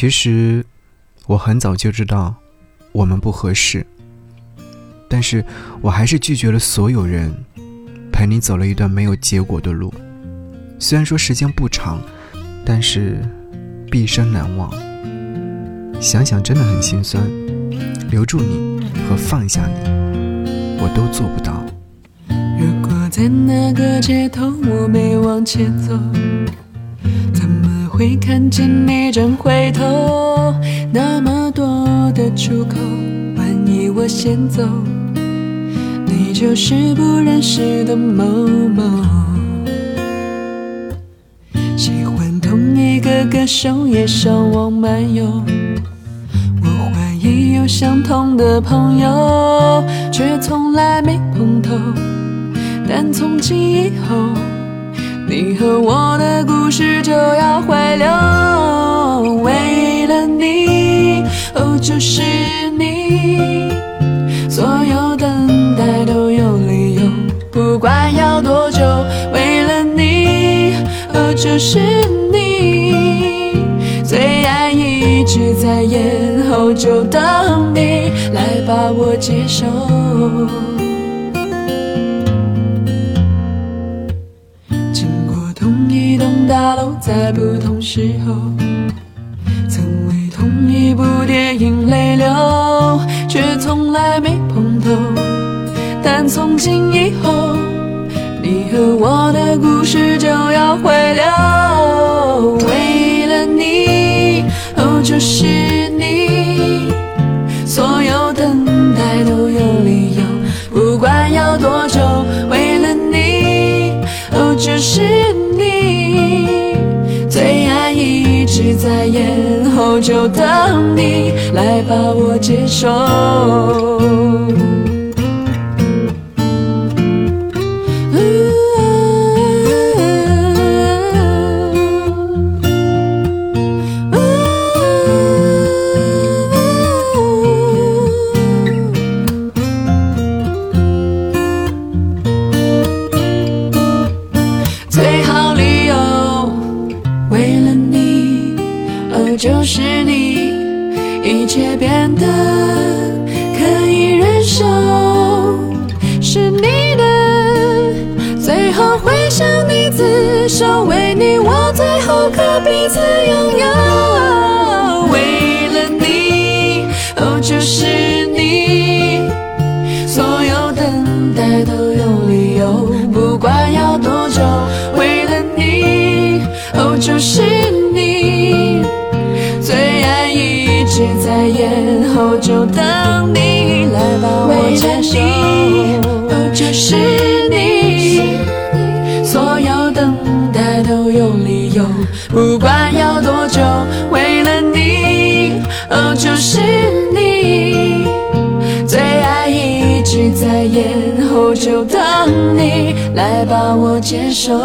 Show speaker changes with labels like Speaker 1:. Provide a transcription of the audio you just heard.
Speaker 1: 其实我很早就知道我们不合适，但是我还是拒绝了所有人陪你走了一段没有结果的路。虽然说时间不长，但是毕生难忘。想想真的很心酸，留住你和放下你，我都做不到。
Speaker 2: 如果在那个街头我没往前走，会看见你正回头？那么多的出口，万一我先走，你就是不认识的某某。喜欢同一个歌手，也上网漫游。我怀疑有相同的朋友，却从来没碰头。但从今以后，你和我的故事就要回流。为了你，哦，就是你，所有等待都有理由，不管要多久。为了你，哦，就是你，最爱一直在延后，就等你来把我接受。在不同时候，曾为同一部电影泪流，却从来没碰头。但从今以后，你和我的故事就要回流。在延后，就等你来把我接受。自首，为你我最后可彼此拥有。为了你，哦，就是你。所有等待都有理由，不管要多久。为了你，哦，就是你，最爱一直在延后，就等你来把我接受。哦，就是你，所有等待有理由，不管要多久。为了你，哦，就是你。最爱一直在延后，就等你来把我接受。